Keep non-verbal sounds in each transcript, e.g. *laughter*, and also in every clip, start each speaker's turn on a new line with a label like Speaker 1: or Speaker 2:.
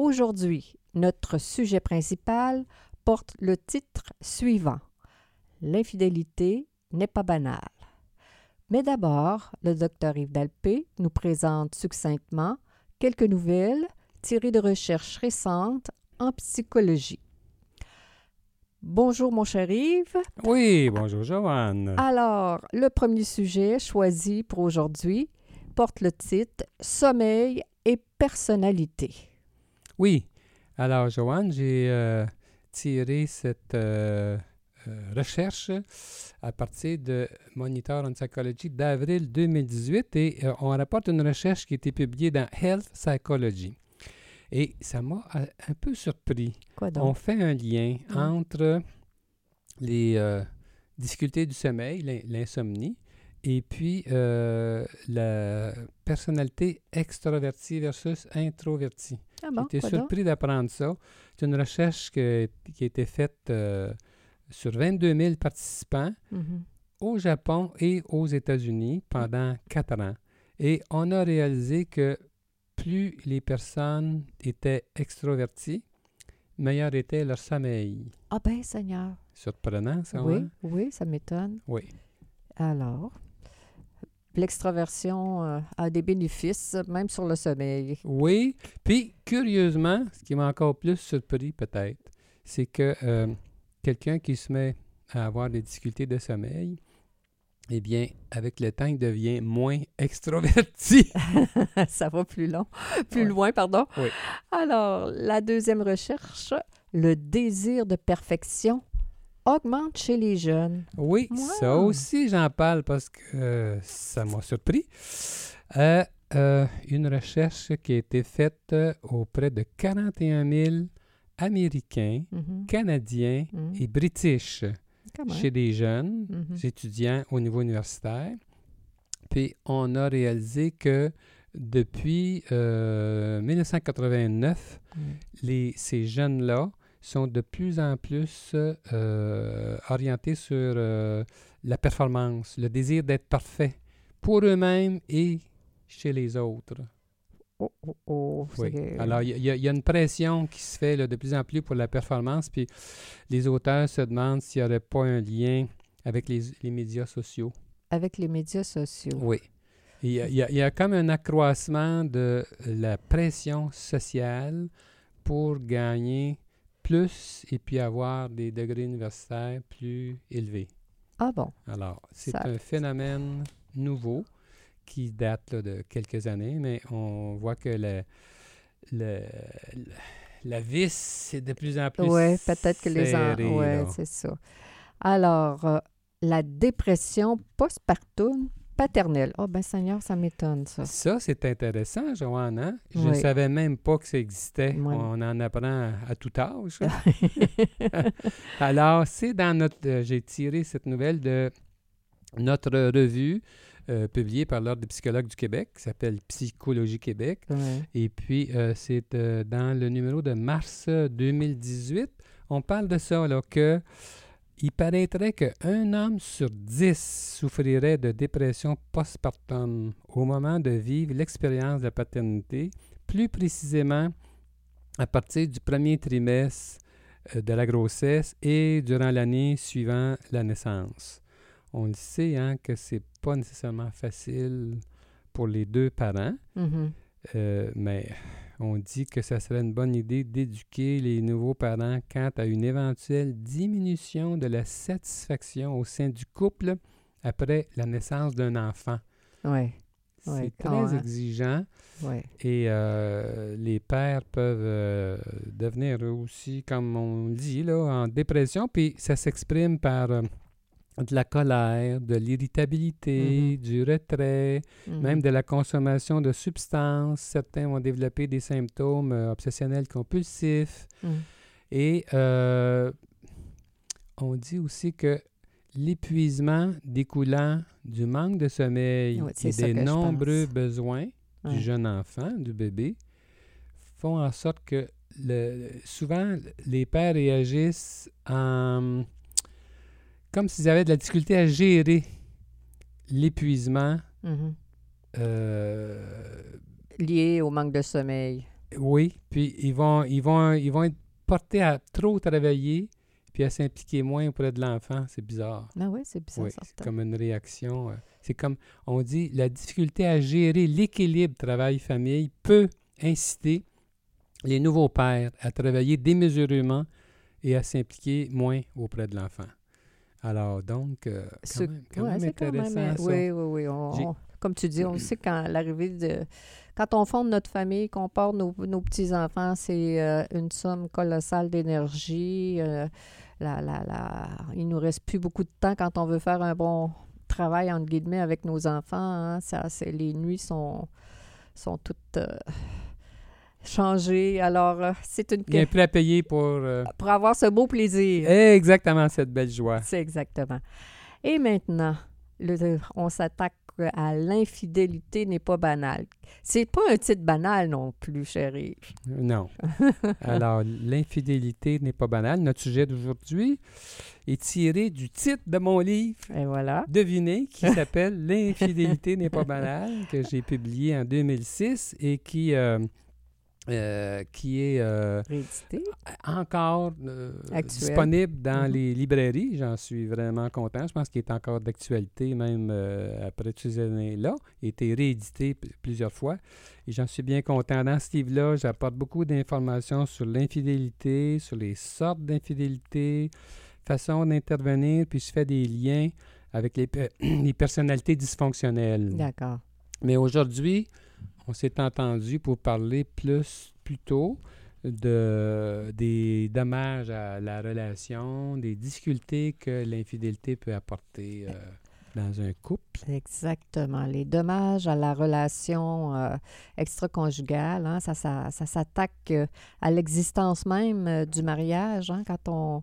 Speaker 1: Aujourd'hui, notre sujet principal porte le titre suivant L'infidélité n'est pas banale. Mais d'abord, le docteur Yves Dalpé nous présente succinctement quelques nouvelles tirées de recherches récentes en psychologie. Bonjour, mon cher Yves.
Speaker 2: Oui, bonjour, Joanne.
Speaker 1: Alors, le premier sujet choisi pour aujourd'hui porte le titre Sommeil et personnalité.
Speaker 2: Oui. Alors, Joanne, j'ai euh, tiré cette euh, euh, recherche à partir de Monitor en Psychology d'avril 2018 et on rapporte une recherche qui a été publiée dans Health Psychology. Et ça m'a un peu surpris.
Speaker 1: Quoi donc?
Speaker 2: On fait un lien
Speaker 1: Mm.
Speaker 2: entre les difficultés du sommeil, l'in- l'insomnie, et puis euh, la personnalité extravertie versus introvertie.
Speaker 1: Ah bon,
Speaker 2: J'étais surpris d'apprendre ça. C'est une recherche que- qui a été faite euh, sur 22 000 participants
Speaker 1: Mhm.
Speaker 2: au Japon et aux États-Unis pendant quatre ans. Et on a réalisé que plus les personnes étaient extroverties, meilleur était leur sommeil.
Speaker 1: Ah ben, Seigneur.
Speaker 2: Surprenant, ça,
Speaker 1: oui,
Speaker 2: hein?
Speaker 1: oui, ça m'étonne.
Speaker 2: Oui.
Speaker 1: Alors, l'extraversion a des bénéfices, même sur le sommeil.
Speaker 2: Oui. Puis, curieusement, ce qui m'a encore plus surpris peut-être, c'est que euh, quelqu'un qui se met à avoir des difficultés de sommeil, eh bien, avec le temps, il devient moins *laughs* extroverti. *laughs*
Speaker 1: ça va plus long, plus
Speaker 2: Ouais.
Speaker 1: loin, pardon.
Speaker 2: Oui.
Speaker 1: Alors, la deuxième recherche, le désir de perfection augmente chez les jeunes.
Speaker 2: Oui, ça aussi, j'en parle parce que euh, ça m'a surpris. Euh, euh, une recherche qui a été faite auprès de 41 000 Américains,
Speaker 1: Mhm.
Speaker 2: Canadiens
Speaker 1: Mhm.
Speaker 2: et British chez des jeunes
Speaker 1: Mhm.
Speaker 2: étudiants au niveau universitaire. Puis on a réalisé que depuis euh, 1989,
Speaker 1: Mhm.
Speaker 2: les, ces jeunes-là sont de plus en plus euh, orientés sur euh, la performance, le désir d'être parfait pour eux-mêmes et chez les autres.
Speaker 1: Oh, oh, oh,
Speaker 2: Oui. Alors, il y, a- il y a une pression qui se fait là, de plus en plus pour la performance, puis les auteurs se demandent s'il n'y aurait pas un lien avec les, les médias sociaux.
Speaker 1: Avec les médias sociaux.
Speaker 2: Oui. Il y, a, il y a- il y a comme un accroissement de la pression sociale pour gagner plus et puis avoir des degrés universitaires plus élevés.
Speaker 1: Ah bon,
Speaker 2: Alors, c'est
Speaker 1: Ça-
Speaker 2: un phénomène nouveau qui date là, de quelques années, mais on voit que le, le- le- la vis c'est de plus en plus
Speaker 1: oui, peut-être que les... en-
Speaker 2: là.
Speaker 1: c'est ça. Alors, euh, la dépression postpartum paternelle. Oh ben Seigneur, ça m'étonne, ça.
Speaker 2: Ça, c'est intéressant, Joanne. hein? Je ne
Speaker 1: Oui.
Speaker 2: savais même pas que ça existait. On en apprend à tout âge. hein? *laughs* *laughs* Alors, c'est dans notre... euh, J'ai tiré cette nouvelle de notre revue euh, publiée par l'Ordre des psychologues du Québec, qui s'appelle Psychologie Québec. Et puis, euh, c'est dans le numéro de mars euh, 2018. On parle de ça, là, que il paraîtrait qu'un homme sur dix souffrirait de dépression postpartum au moment de vivre l'expérience de la paternité, plus précisément à partir du premier trimestre euh, de la grossesse et durant l'année suivant la naissance. On le sait hein, que c'est pas nécessairement facile pour les deux parents.
Speaker 1: Mhm.
Speaker 2: Euh, mais on dit que ça serait une bonne idée d'éduquer les nouveaux parents quant à une éventuelle diminution de la satisfaction au sein du couple après la naissance d'un enfant.
Speaker 1: Ouais,
Speaker 2: C'est
Speaker 1: Ouais,
Speaker 2: très exigeant
Speaker 1: ouais.
Speaker 2: et euh, les pères peuvent euh, devenir aussi, comme on dit, là, en dépression. Puis ça s'exprime par euh, de la colère, de l'irritabilité,
Speaker 1: Mhm.
Speaker 2: du retrait,
Speaker 1: Mhm.
Speaker 2: même de la consommation de substances. Certains vont développer des symptômes euh, obsessionnels compulsifs.
Speaker 1: Mhm.
Speaker 2: Et euh, on dit aussi que l'épuisement découlant du manque de sommeil
Speaker 1: Oui,
Speaker 2: et des nombreux besoins
Speaker 1: Ouais.
Speaker 2: du jeune enfant, du bébé, font en sorte que le- souvent les pères réagissent en, comme s'ils avaient de la difficulté à gérer l'épuisement.
Speaker 1: Mhm.
Speaker 2: euh,
Speaker 1: Lié au manque de sommeil.
Speaker 2: oui, puis ils vont, ils, vont, ils vont être portés à trop travailler puis à s'impliquer moins auprès de l'enfant. C'est bizarre.
Speaker 1: Ah oui, c'est bizarre,
Speaker 2: Oui, c'est comme une réaction. euh, C'est comme, on dit, la difficulté à gérer l'équilibre travail-famille peut inciter les nouveaux pères à travailler démesurément et à s'impliquer moins auprès de l'enfant. Alors, donc, euh, quand même, quand
Speaker 1: ouais,
Speaker 2: même
Speaker 1: c'est quand même,
Speaker 2: intéressant,
Speaker 1: euh,
Speaker 2: ça.
Speaker 1: Oui, oui, oui. on-
Speaker 2: J'ai-
Speaker 1: on- comme tu dis, on sait quand l'arrivée de. Quand on fonde notre famille, qu'on porte nos, nos petits-enfants, c'est euh, une somme colossale d'énergie. euh, la, la, la... Il nous reste plus beaucoup de temps quand on veut faire un bon travail, entre guillemets, avec nos enfants. hein. Ça, les nuits sont, sont toutes changées. Alors, euh, c'est une.
Speaker 2: Il a prix à payer pour euh,
Speaker 1: Pour avoir ce beau plaisir.
Speaker 2: exactement cette belle joie.
Speaker 1: C'est exactement. Et maintenant, le- on s'attaque à l'infidélité n'est pas banale. C'est pas un titre banal non plus, chérie.
Speaker 2: Non. *laughs* Alors, l'infidélité n'est pas banale. Notre sujet d'aujourd'hui est tiré du titre de mon livre,
Speaker 1: Et voilà.
Speaker 2: devinez, qui *laughs* s'appelle L'infidélité n'est pas banale, que j'ai publié en 2006 et qui, euh, euh, qui est euh, encore euh, disponible dans
Speaker 1: Mhm.
Speaker 2: les librairies. J'en suis vraiment content. Je pense qu'il est encore d'actualité, même après toutes ces années-là. Il a été réédité plusieurs fois. Et j'en suis bien content. Dans ce livre-là, j'apporte beaucoup d'informations sur l'infidélité, sur les sortes d'infidélité, façon d'intervenir, puis je fais des liens avec les, *clears throat* les personnalités dysfonctionnelles.
Speaker 1: D'accord.
Speaker 2: Mais aujourd'hui, on s'est entendu pour parler plus plutôt de, des dommages à la relation, des difficultés que l'infidélité peut apporter euh, dans un couple.
Speaker 1: Exactement. Les dommages à la relation euh, extra-conjugale, hein, ça, ça, ça s'attaque euh, à l'existence même euh, du mariage. hein, quand on,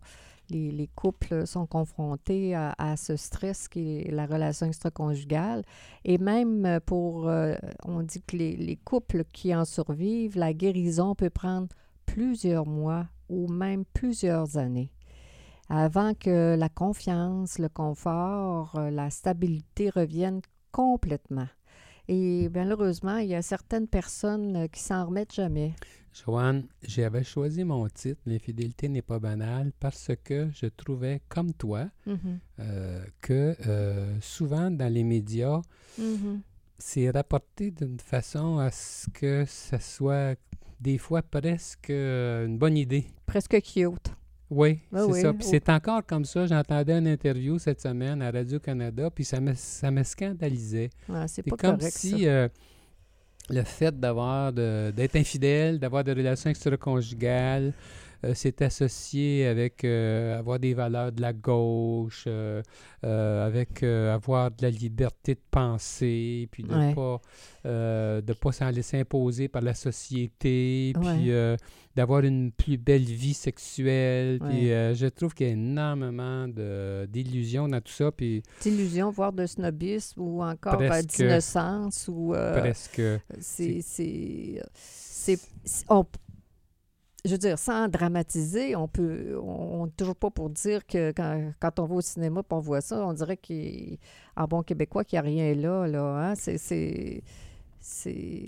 Speaker 1: les, les couples sont confrontés à, ce stress qui est la relation extra-conjugale. Et même euh, pour, euh, on dit que les, les couples qui en survivent, la guérison peut prendre plusieurs mois ou même plusieurs années avant que la confiance, le confort, euh, la stabilité reviennent complètement. Et malheureusement, il y a certaines personnes euh, qui s'en remettent jamais.
Speaker 2: Joanne, j'avais choisi mon titre, L'infidélité n'est pas banale, parce que je trouvais, comme toi,
Speaker 1: Mhm.
Speaker 2: euh, que euh, souvent dans les médias,
Speaker 1: Mhm.
Speaker 2: c'est rapporté d'une façon à ce que ça soit des fois presque une bonne idée.
Speaker 1: Presque cute.
Speaker 2: Oui,
Speaker 1: Oui,
Speaker 2: c'est
Speaker 1: oui.
Speaker 2: ça. Puis
Speaker 1: Oh.
Speaker 2: c'est encore comme ça. J'entendais une interview cette semaine à Radio-Canada, puis ça me, ça me scandalisait.
Speaker 1: Ah, c'est pas
Speaker 2: comme
Speaker 1: correct,
Speaker 2: si
Speaker 1: ça.
Speaker 2: euh, le fait d'avoir d'être infidèle, d'avoir des relations extra-conjugales, euh, c'est associé avec euh, avoir des valeurs de la gauche, euh, euh, avec avoir de la liberté de penser, puis de
Speaker 1: Ouais.
Speaker 2: pas de pas s'en laisser imposer par la société, puis d'avoir une plus belle vie sexuelle. Puis
Speaker 1: Ouais.
Speaker 2: je trouve qu'il y a énormément d'illusions dans tout ça, puis
Speaker 1: D'illusion, voire de snobisme ou encore d'innocence ou
Speaker 2: presque...
Speaker 1: c'est- on- je veux dire sans dramatiser on peut on toujours pas pour dire que quand, quand on va au cinéma et on voit ça on dirait qu'en bon québécois qu'il n'y a rien là là hein? c'est c'est c'est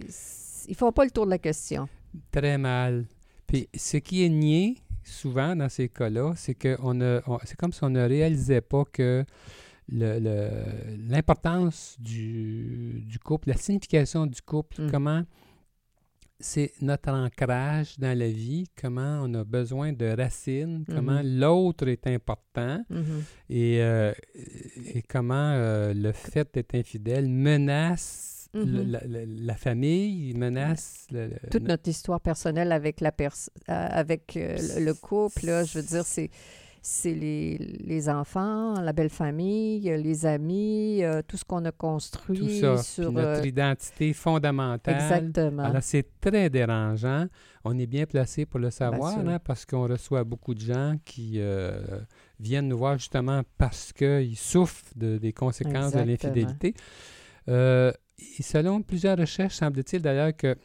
Speaker 1: ils font pas le tour de la question
Speaker 2: Très mal. Puis ce qui est nié souvent dans ces cas-là, c'est que on a, on- c'est comme si on ne réalisait pas que le- le- l'importance du, du couple, la signification du couple,
Speaker 1: Mm.
Speaker 2: comment c'est notre ancrage dans la vie, comment on a besoin de racines, comment l'autre est important
Speaker 1: Mhm.
Speaker 2: et, euh, et comment euh, le fait d'être infidèle menace
Speaker 1: Mhm.
Speaker 2: la, la- la famille, menace le- le-
Speaker 1: toute notre histoire personnelle avec la pers- euh, avec euh, le, le couple là, je veux dire c'est c'est les, les enfants, la belle famille, les amis, euh, tout ce qu'on a construit
Speaker 2: Tout ça.
Speaker 1: sur...
Speaker 2: Notre
Speaker 1: euh,
Speaker 2: identité fondamentale.
Speaker 1: exactement.
Speaker 2: Alors, c'est très dérangeant. On est bien placé pour le savoir, hein, parce qu'on reçoit beaucoup de gens qui euh, viennent nous voir justement parce qu'ils souffrent de- des conséquences de l'infidélité. Et selon plusieurs recherches, semble-t-il d'ailleurs que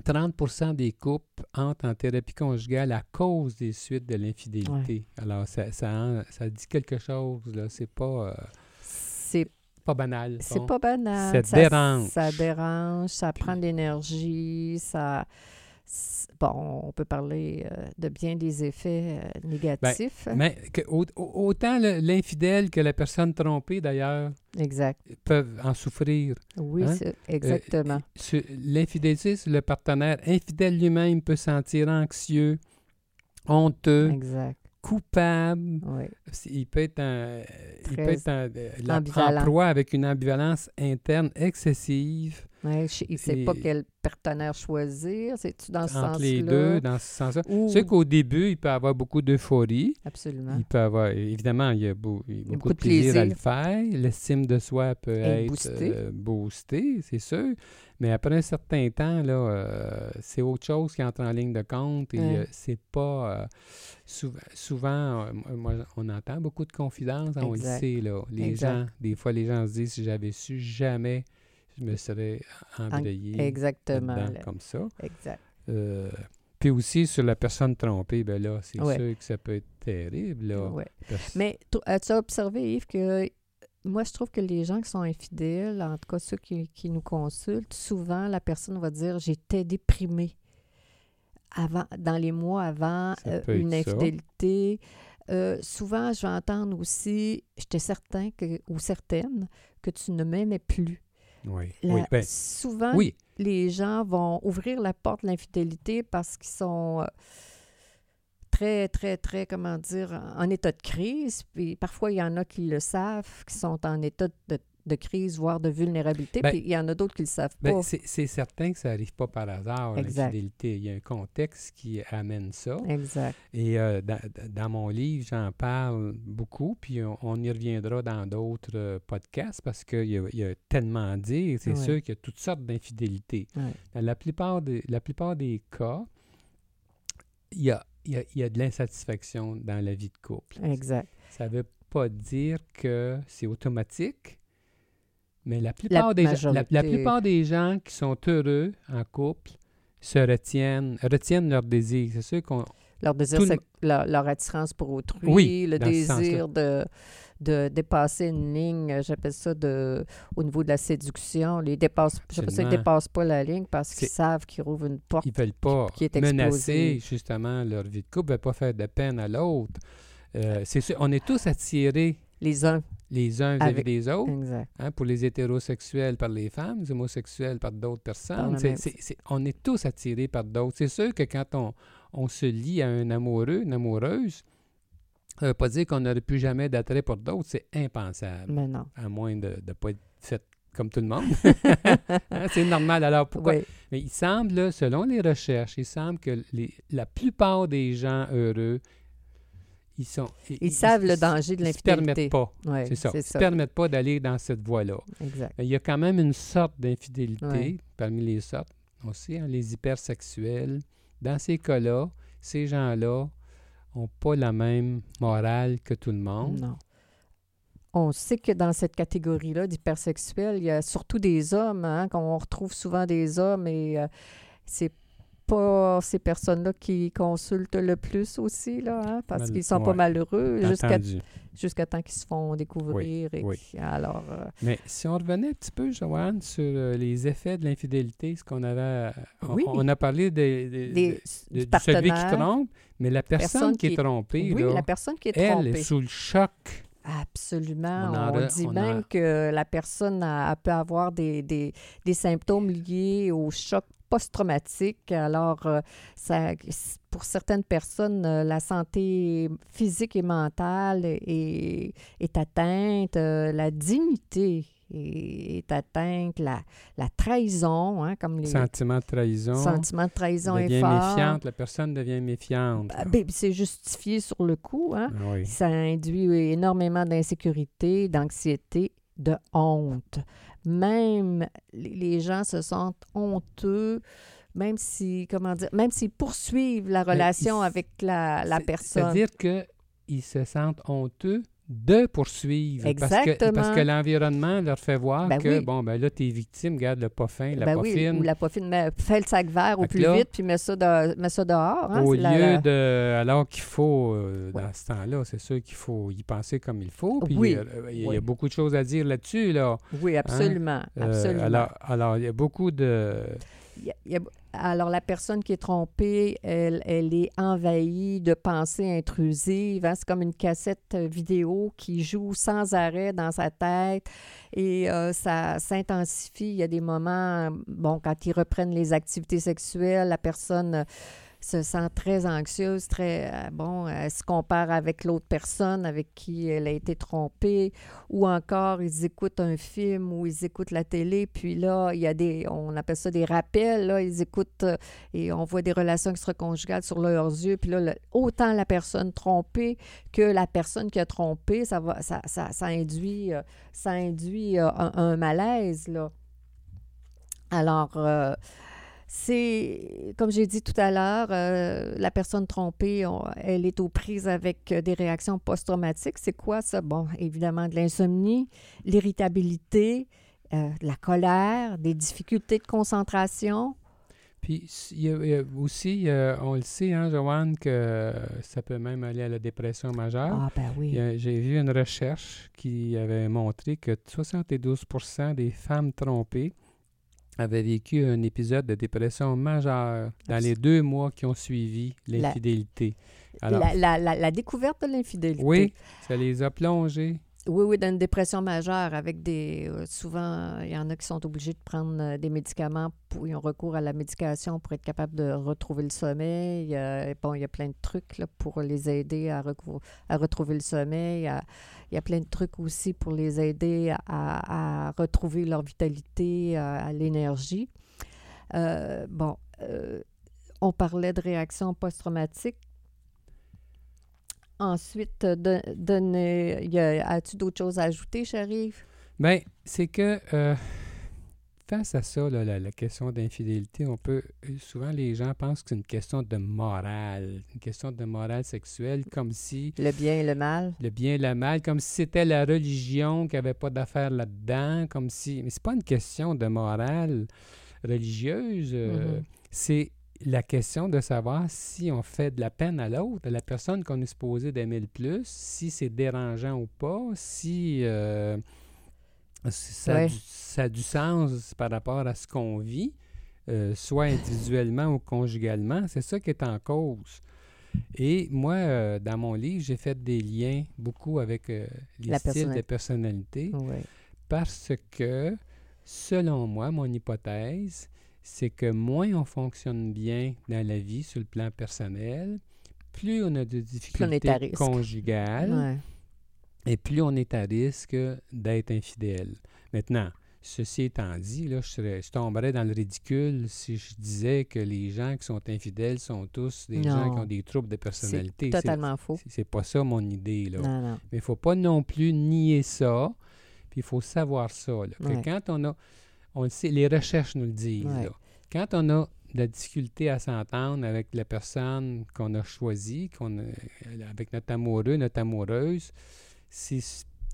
Speaker 2: 30% des couples entrent en thérapie conjugale à cause des suites de l'infidélité. Alors, ça, ça, ça dit quelque chose, là. C'est pas, euh,
Speaker 1: c'est
Speaker 2: pas banal.
Speaker 1: c'est
Speaker 2: bon.
Speaker 1: pas banal.
Speaker 2: Ça dérange.
Speaker 1: Ça dérange, ça prend de l'énergie, ça... Bon, on peut parler euh, de bien des effets euh, négatifs.
Speaker 2: Mais que- au- au- autant le- l'infidèle que la personne trompée, d'ailleurs,
Speaker 1: exact.
Speaker 2: peuvent en souffrir.
Speaker 1: Oui,
Speaker 2: Hein?
Speaker 1: c'est- exactement.
Speaker 2: L'infidélité, c'est le partenaire infidèle lui-même peut se sentir anxieux, honteux,
Speaker 1: exact.
Speaker 2: coupable.
Speaker 1: Oui.
Speaker 2: Il peut être, en, il peut être en, proie avec une ambivalence interne excessive
Speaker 1: Ouais, il ne sait pas quel partenaire choisir. C'est-tu dans ce
Speaker 2: entre
Speaker 1: sens-là?
Speaker 2: les deux, dans ce sens-là.
Speaker 1: Ou-
Speaker 2: C'est qu'au début, il peut avoir beaucoup d'euphorie.
Speaker 1: Absolument.
Speaker 2: Il peut avoir, évidemment, il y a, beau- il y a beaucoup,
Speaker 1: beaucoup
Speaker 2: de plaisir, à le faire. L'estime de soi peut
Speaker 1: Être
Speaker 2: être
Speaker 1: boostée.
Speaker 2: euh, boostée, c'est sûr. Mais après un certain temps, là, euh, c'est autre chose qui entre en ligne de compte et
Speaker 1: Ouais.
Speaker 2: euh, c'est pas. euh, souvent, souvent euh, moi, on entend beaucoup de confidences, on le sait, là. Les
Speaker 1: Exact.
Speaker 2: gens, des fois, les gens se disent si j'avais su, jamais je me serais embrayé
Speaker 1: Exactement.
Speaker 2: comme ça.
Speaker 1: Exact.
Speaker 2: Euh, puis aussi, sur la personne trompée, ben là, c'est
Speaker 1: Ouais.
Speaker 2: sûr que ça peut être terrible, là.
Speaker 1: Ouais.
Speaker 2: Parce-
Speaker 1: Mais as-tu observé, Yves, que moi, je trouve que les gens qui sont infidèles, en tout cas ceux qui, qui nous consultent, souvent, la personne va dire J'étais déprimée avant, dans les mois avant euh, une infidélité. Euh, souvent, je vais entendre aussi J'étais certain que, ou certaine que tu ne m'aimais plus.
Speaker 2: Oui,
Speaker 1: La-
Speaker 2: oui, ben,
Speaker 1: souvent,
Speaker 2: oui,
Speaker 1: les gens vont ouvrir la porte de l'infidélité parce qu'ils sont euh, très, très, très, comment dire, en état de crise. Puis parfois, il y en a qui le savent, qui sont en état de, de crise, voire de vulnérabilité.
Speaker 2: Ben,
Speaker 1: puis il y en a d'autres qui ne le savent
Speaker 2: ben,
Speaker 1: pas.
Speaker 2: c'est certain que ça n'arrive pas par hasard, l'infidélité. Il y a un contexte qui amène ça.
Speaker 1: Exact.
Speaker 2: Et euh, dans, dans mon livre, j'en parle beaucoup, puis on, on y reviendra dans d'autres euh, podcasts parce qu'il y, y a tellement à dire. C'est sûr qu'il y a toutes sortes d'infidélités. Dans la plupart des, la plupart des cas, il y a, il y a- il y a de l'insatisfaction dans la vie de couple.
Speaker 1: Exact.
Speaker 2: Ça ne veut pas dire que c'est automatique, mais la plupart, des, gens- la, plupart des gens qui sont heureux en couple se retiennent, retiennent leur désir. C'est sûr qu'on...
Speaker 1: Leur désir,
Speaker 2: le-
Speaker 1: c'est leur, leur attirance pour autrui,
Speaker 2: Oui,
Speaker 1: le désir de, de dépasser une ligne, euh, j'appelle ça de, au niveau de la séduction. Les dépassent, j'appelle ça, ils
Speaker 2: Absolument.
Speaker 1: dépassent pas la ligne parce qu'ils
Speaker 2: C'est-
Speaker 1: savent qu'ils rouvrent une porte.
Speaker 2: Ils ne veulent pas
Speaker 1: qui est
Speaker 2: menacer justement leur vie de couple, ne veulent pas faire de peine à l'autre. Euh, c'est sûr, on est tous attirés
Speaker 1: Les uns.
Speaker 2: Les uns vis-à-vis
Speaker 1: Avec-
Speaker 2: des autres. Hein, pour les hétérosexuels par les femmes, les homosexuels par d'autres
Speaker 1: Par
Speaker 2: personnes. on est tous attirés par d'autres. C'est sûr que quand on, on se lie à un amoureux, une amoureuse, ça ne veut pas dire qu'on n'aurait plus jamais d'attrait pour d'autres. C'est impensable,
Speaker 1: Mais non.
Speaker 2: à moins de ne pas être fait comme tout le monde. *laughs* Hein, c'est normal. Alors pourquoi?
Speaker 1: Oui,
Speaker 2: Mais il semble, selon les recherches, il semble que les- la plupart des gens heureux, ils sont...
Speaker 1: ils savent le danger de
Speaker 2: Ils ne se permettent
Speaker 1: l'infidélité.
Speaker 2: pas. C'est ça. Ils ne se
Speaker 1: ça.
Speaker 2: permettent pas d'aller dans cette voie-là.
Speaker 1: Exact.
Speaker 2: Il y a quand même une sorte d'infidélité
Speaker 1: Ouais.
Speaker 2: parmi les sortes. On sait, hein, les hypersexuels. Dans ces cas-là, ces gens-là n'ont pas la même morale que tout le monde.
Speaker 1: Non. On sait que dans cette catégorie-là d'hypersexuels, il y a surtout des hommes, hein, qu'on retrouve souvent des hommes et euh, c'est pas ces personnes-là qui consultent le plus aussi, là, hein, parce
Speaker 2: Mal-
Speaker 1: qu'ils sont pas malheureux jusqu'à jusqu'à temps qu'ils se font découvrir. et
Speaker 2: oui.
Speaker 1: alors, euh,
Speaker 2: Mais si on revenait un petit peu, Joanne, sur euh, les effets de l'infidélité, ce qu'on avait... on-
Speaker 1: Oui.
Speaker 2: On, a parlé des, des-
Speaker 1: des,
Speaker 2: de- de celui qui trompe, mais la personne,
Speaker 1: Personne
Speaker 2: qui est trompée,
Speaker 1: oui,
Speaker 2: là,
Speaker 1: la personne qui est
Speaker 2: elle
Speaker 1: trompée.
Speaker 2: est sous le choc.
Speaker 1: Absolument.
Speaker 2: On
Speaker 1: On,
Speaker 2: re-
Speaker 1: dit
Speaker 2: on
Speaker 1: même que la personne a- elle peut avoir des, des, des symptômes liés au choc post-traumatique. Alors, euh, ça, pour certaines personnes, euh, la santé physique et mentale est, est atteinte, euh, la dignité est, est atteinte, la, la trahison, hein, comme les
Speaker 2: Sentiment de trahison.
Speaker 1: sentiments de trahison
Speaker 2: devient
Speaker 1: est fort.
Speaker 2: méfiante. La personne devient méfiante.
Speaker 1: Ah, ben, c'est justifié sur le coup. Hein.
Speaker 2: Ah oui.
Speaker 1: Ça induit énormément d'insécurité, d'anxiété, de honte. Même les gens se sentent honteux, même si, comment dire, même s'ils poursuivent la
Speaker 2: Ben,
Speaker 1: relation avec la, la
Speaker 2: C'est-
Speaker 1: personne.
Speaker 2: C'est-à-dire qu'ils se sentent honteux de poursuivre. Parce que,
Speaker 1: Exactement.
Speaker 2: parce que l'environnement leur fait voir
Speaker 1: Ben
Speaker 2: que,
Speaker 1: oui.
Speaker 2: bon, ben là, t'es victime, garde le pas fin, la
Speaker 1: Ben
Speaker 2: pas
Speaker 1: oui, ou la poffine, mais fais le sac vert au plus
Speaker 2: là,
Speaker 1: vite, puis mets ça, de- mets ça dehors. hein,
Speaker 2: Au
Speaker 1: la-
Speaker 2: lieu
Speaker 1: la-
Speaker 2: de. Alors qu'il faut, euh,
Speaker 1: Ouais.
Speaker 2: dans ce temps-là, c'est sûr qu'il faut y penser comme il faut. Puis
Speaker 1: Oui.
Speaker 2: euh, il y a beaucoup de choses à dire là-dessus, là.
Speaker 1: Oui, absolument.
Speaker 2: Euh,
Speaker 1: absolument.
Speaker 2: alors, alors, il y a beaucoup de.
Speaker 1: Alors, la personne qui est trompée, elle, elle est envahie de pensées intrusives. hein. C'est comme une cassette euh, vidéo qui joue sans arrêt dans sa tête et euh, ça s'intensifie. Il y a des moments, bon, quand ils reprennent les activités sexuelles, la personne se sent très anxieuse, très, euh, bon, elle se compare avec l'autre personne avec qui elle a été trompée, ou encore ils écoutent un film ou ils écoutent la télé, puis là, il y a des, on appelle ça des rappels, là, ils écoutent euh, et on voit des relations extra-conjugales sur leurs yeux, puis là, autant la personne trompée que la personne qui a trompé, ça, va, ça, ça, ça induit, euh, ça induit euh, un, malaise, là. Alors, euh, c'est, comme j'ai dit tout à l'heure, euh, la personne trompée, on- elle est aux prises avec euh, des réactions post-traumatiques. C'est quoi ça? Bon, évidemment, de l'insomnie, l'irritabilité, euh, de la colère, des difficultés de concentration.
Speaker 2: Puis, il y a, il y a aussi, euh, on le sait, hein, Joanne, que ça peut même aller à la dépression majeure.
Speaker 1: Ah, ben oui.
Speaker 2: J'ai vu une recherche qui avait montré que 72 des femmes trompées avaient vécu un épisode de dépression majeure dans les deux mois qui ont suivi
Speaker 1: La-
Speaker 2: l'infidélité. Alors,
Speaker 1: La, la- la- la découverte de l'infidélité.
Speaker 2: oui, ça les a plongés.
Speaker 1: Oui, oui, dans une dépression majeure avec des... euh, souvent, il y en a qui sont obligés de prendre euh, des médicaments, pour, ils ont recours à la médication pour être capable de retrouver le sommeil. Euh, bon, il y a plein de trucs là, pour les aider à, retrouver le sommeil. il y a plein de trucs aussi pour les aider à, retrouver leur vitalité, à, à l'énergie. Euh, bon, euh, on parlait de réaction post-traumatique. Ensuite, euh, de, donner- a- as-tu d'autres choses à ajouter, Chérif?
Speaker 2: Bien, c'est que euh, face à ça, là, la, la question d'infidélité, on peut. Souvent, les gens pensent que c'est une question de morale, une question de morale sexuelle, comme si
Speaker 1: Le bien et le mal?
Speaker 2: le bien et le mal, comme si c'était la religion qui n'avait pas d'affaires là-dedans, comme si. Mais c'est pas une question de morale religieuse. euh,
Speaker 1: Mhm.
Speaker 2: C'est la question de savoir si on fait de la peine à l'autre, à la personne qu'on est supposé d'aimer le plus, si c'est dérangeant ou pas, si, euh, si ça, a du, ça a du sens par rapport à ce qu'on vit, euh, soit individuellement ou conjugalement. C'est ça qui est en cause. Et moi, euh, dans mon livre, j'ai fait des liens beaucoup avec les
Speaker 1: La
Speaker 2: styles de
Speaker 1: personnalité.
Speaker 2: parce que, selon moi, mon hypothèse, c'est que moins on fonctionne bien dans la vie sur le plan personnel, plus on a de difficultés conjugales
Speaker 1: Ouais.
Speaker 2: et plus on est à risque d'être infidèle. Maintenant, ceci étant dit, là, je, serais- je tomberais dans le ridicule si je disais que les gens qui sont infidèles sont tous des gens qui ont des troubles de personnalité.
Speaker 1: C'est totalement faux.
Speaker 2: c'est- pas ça mon idée. Là.
Speaker 1: Non, non.
Speaker 2: Mais il ne faut pas non plus nier ça. Puis il faut savoir ça. là,
Speaker 1: Ouais.
Speaker 2: quand on a. On le sait, les recherches nous le disent.
Speaker 1: Ouais.
Speaker 2: là. Quand on a de la difficulté à s'entendre avec la personne qu'on a choisie, qu'on a- avec notre amoureux, notre amoureuse, c'est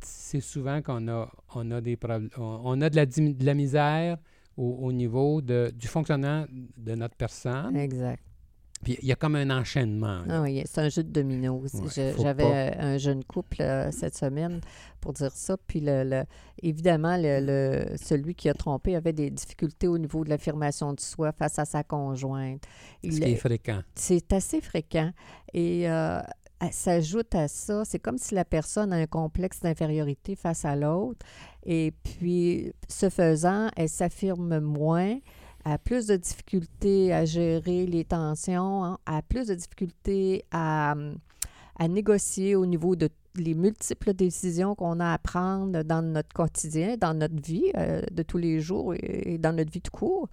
Speaker 2: c'est souvent qu'on a, on a des problèmes. On, on a de la, dim- de la misère au, au niveau de, du fonctionnement de notre personne.
Speaker 1: Exact.
Speaker 2: Puis il y a comme un enchaînement. là.
Speaker 1: Ah oui, c'est un jeu de dominos.
Speaker 2: Ouais,
Speaker 1: Je-
Speaker 2: faut
Speaker 1: J'avais
Speaker 2: pas-
Speaker 1: un jeune couple euh, cette semaine pour dire ça. Puis, le, le- évidemment, le, celui qui a trompé avait des difficultés au niveau de l'affirmation de soi face à sa conjointe.
Speaker 2: Ce qui est fréquent.
Speaker 1: c'est assez fréquent. Et euh, s'ajoute à ça, c'est comme si la personne a un complexe d'infériorité face à l'autre. Et puis, ce faisant, elle s'affirme moins, a plus de difficultés à gérer les tensions, hein, a plus de difficultés à, à négocier au niveau de les multiples décisions qu'on a à prendre dans notre quotidien, dans notre vie euh, de tous les jours et, dans notre vie de cours.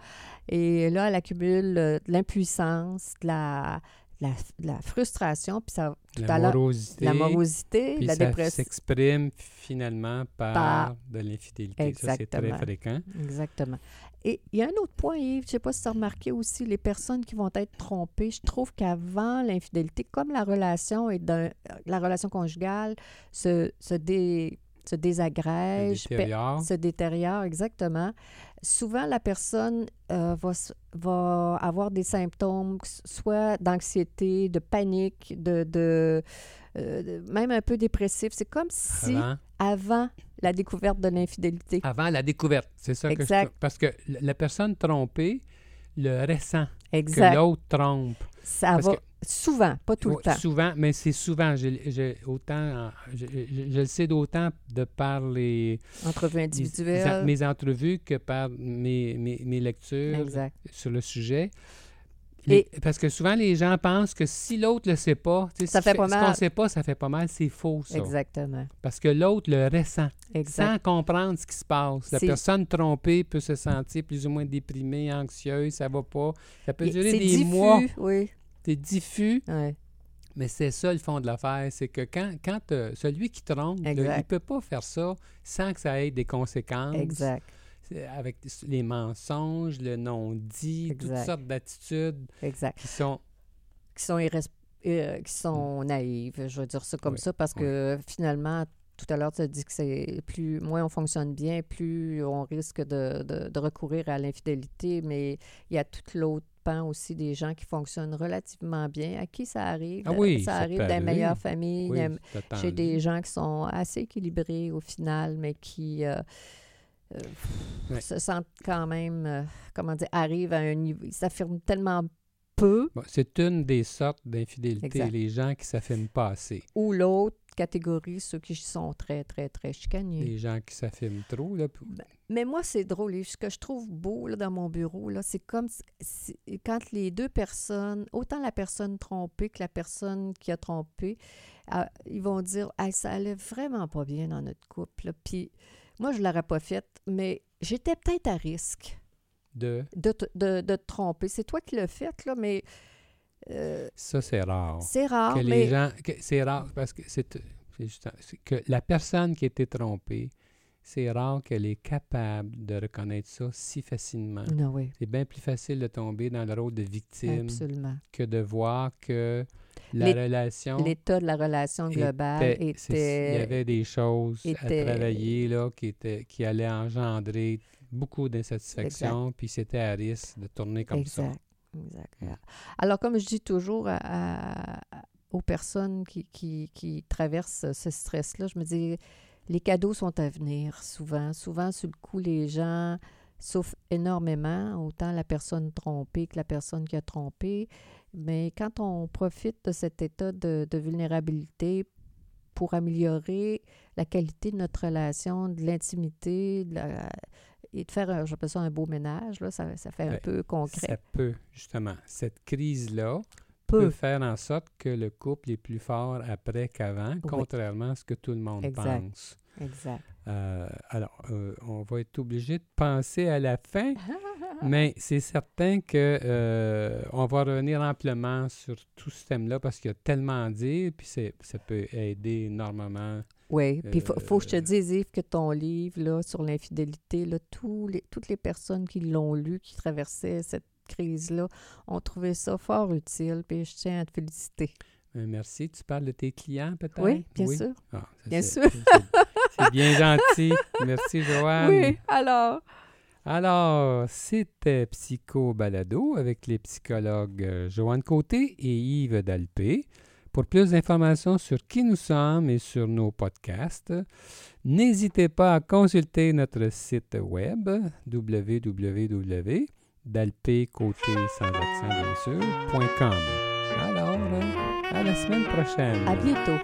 Speaker 1: Et là, elle accumule euh, de l'impuissance, de la, la, la frustration, puis ça, tout
Speaker 2: La
Speaker 1: à l'heure,
Speaker 2: morosité.
Speaker 1: la morosité,
Speaker 2: puis
Speaker 1: la
Speaker 2: ça
Speaker 1: dépression.
Speaker 2: s'exprime finalement par,
Speaker 1: Par-
Speaker 2: de l'infidélité. Ça, c'est très
Speaker 1: Exactement.
Speaker 2: fréquent.
Speaker 1: Exactement. Et il y a un autre point, Yves, je ne sais pas si tu as remarqué aussi, les personnes qui vont être trompées, je trouve qu'avant l'infidélité, comme la relation est d'un, la relation conjugale se, se, dé- se désagrège,
Speaker 2: détériore.
Speaker 1: se détériore, exactement. Souvent, la personne euh, va, avoir des symptômes, que soit d'anxiété, de panique, de, de, euh, de- même un peu dépressif. C'est comme si
Speaker 2: Avant,
Speaker 1: avant la découverte de l'infidélité.
Speaker 2: avant la découverte. C'est ça que je
Speaker 1: Exact.
Speaker 2: Parce que la personne trompée le ressent que
Speaker 1: Exact.
Speaker 2: l'autre trompe.
Speaker 1: Ça
Speaker 2: Parce
Speaker 1: va
Speaker 2: que-
Speaker 1: souvent, pas tout le temps.
Speaker 2: Souvent, mais c'est souvent. Je, je- autant, je, je- je le sais d'autant de par les,
Speaker 1: Entrevue
Speaker 2: les-
Speaker 1: individuelle.
Speaker 2: mes entrevues que par mes, mes, mes lectures
Speaker 1: Exact.
Speaker 2: sur le sujet.
Speaker 1: Et-
Speaker 2: Les- parce que souvent, les gens pensent que si l'autre ne le sait pas,
Speaker 1: Ça
Speaker 2: qui
Speaker 1: fait pas
Speaker 2: Ce qu'on
Speaker 1: mal.
Speaker 2: ne sait pas, ça fait pas mal. C'est faux, ça.
Speaker 1: Exactement.
Speaker 2: Parce que l'autre le ressent
Speaker 1: Exact.
Speaker 2: sans comprendre ce qui se passe. La personne trompée peut se sentir plus ou moins déprimée, anxieuse, ça va pas. Ça peut durer des
Speaker 1: diffus,
Speaker 2: mois.
Speaker 1: oui.
Speaker 2: C'est diffus,
Speaker 1: Ouais.
Speaker 2: mais c'est ça le fond de l'affaire. C'est que quand, quand euh, celui qui trompe, là, il peut pas faire ça sans que ça ait des conséquences.
Speaker 1: Exact.
Speaker 2: Avec les mensonges, le non-dit, toutes sortes d'attitudes
Speaker 1: Exact.
Speaker 2: qui sont...
Speaker 1: Qui sont, irres- euh, qui sont naïves, je veux dire ça comme
Speaker 2: Oui,
Speaker 1: ça, parce
Speaker 2: oui.
Speaker 1: que finalement, tout à l'heure, tu as dit que c'est plus, moins on fonctionne bien, plus on risque de, de- de recourir à l'infidélité, mais il y a tout l'autre aussi des gens qui fonctionnent relativement bien, à qui ça arrive.
Speaker 2: Ah oui,
Speaker 1: ça
Speaker 2: ça
Speaker 1: arrive dans meilleures familles,
Speaker 2: Oui,
Speaker 1: chez des gens qui sont assez équilibrés au final, mais qui euh, euh,
Speaker 2: Ouais.
Speaker 1: se sentent quand même, euh, comment dire, arrivent à un niveau, ils s'affirment tellement peu,
Speaker 2: Bon, c'est une des sortes d'infidélité, les gens qui s'affirment pas assez.
Speaker 1: ou l'autre catégorie, ceux qui sont très, très, très chicaniers.
Speaker 2: Les gens qui s'affirment trop, là, puis-
Speaker 1: Mais moi, c'est drôle. et Ce que je trouve beau là, dans mon bureau, là, c'est comme quand les deux personnes, autant la personne trompée que la personne qui a trompé, euh, ils vont dire Hey, ça allait vraiment pas bien dans notre couple. là. Puis moi, je l'aurais pas fait, mais j'étais peut-être à risque
Speaker 2: de...
Speaker 1: de, te- de, de te tromper. C'est toi qui l'as fait, là, mais euh,
Speaker 2: Ça, c'est rare.
Speaker 1: c'est rare.
Speaker 2: que les gens... c'est rare parce que c'est... que la personne qui a été trompée, c'est rare qu'elle est capable de reconnaître ça si facilement.
Speaker 1: Non, oui,
Speaker 2: C'est bien plus facile de tomber dans le rôle de victime
Speaker 1: absolument.
Speaker 2: que de voir que la
Speaker 1: Les-
Speaker 2: relation...
Speaker 1: L'état de la relation globale
Speaker 2: était- Il y avait des choses
Speaker 1: était-
Speaker 2: à travailler là, qui, étaient, qui allaient engendrer beaucoup d'insatisfaction, puis c'était à risque de tourner comme ça.
Speaker 1: Exact.
Speaker 2: Mm.
Speaker 1: Alors, comme je dis toujours à- à- à- aux personnes qui, qui, qui traversent ce stress-là, je me dis, les cadeaux sont à venir souvent. Souvent, sur le coup, les gens souffrent énormément, autant la personne trompée que la personne qui a trompé. Mais quand on profite de cet état de, de vulnérabilité pour améliorer la qualité de notre relation, de l'intimité, de la- et de faire, un- j'appelle ça un beau ménage, là, ça, ça fait un
Speaker 2: Ben,
Speaker 1: peu concret.
Speaker 2: Ça peut, justement, cette crise-là peut
Speaker 1: Peu.
Speaker 2: faire en sorte que le couple est plus fort après qu'avant, contrairement à ce que tout le monde
Speaker 1: Exact.
Speaker 2: pense.
Speaker 1: Exact.
Speaker 2: Euh, alors, euh, on va être obligé de penser à la fin, *laughs* mais c'est certain que euh, on va revenir amplement sur tout ce thème-là parce qu'il y a tellement à dire, puis c'est- ça peut aider énormément.
Speaker 1: Oui, puis il faut, faut que je te
Speaker 2: Euh,
Speaker 1: dise, Yves, que ton livre là, sur l'infidélité, là, tous les, toutes les personnes qui l'ont lu, qui traversaient cette crise-là, ont trouvé ça fort utile, puis je tiens à te féliciter.
Speaker 2: Euh, merci. Tu parles de tes clients, peut-être?
Speaker 1: Oui, bien sûr.
Speaker 2: Ah, ça,
Speaker 1: Bien sûr. *laughs*
Speaker 2: c'est- bien gentil. Merci, Joanne.
Speaker 1: Oui, alors,
Speaker 2: Alors, c'était Psycho Balado avec les psychologues euh, Joanne Côté et Yves Dalpé. Pour plus d'informations sur qui nous sommes et sur nos podcasts, n'hésitez pas à consulter notre site web www.dalpécôté sans accent bien sûr, .com. Alors, euh, à la semaine prochaine.
Speaker 1: à bientôt.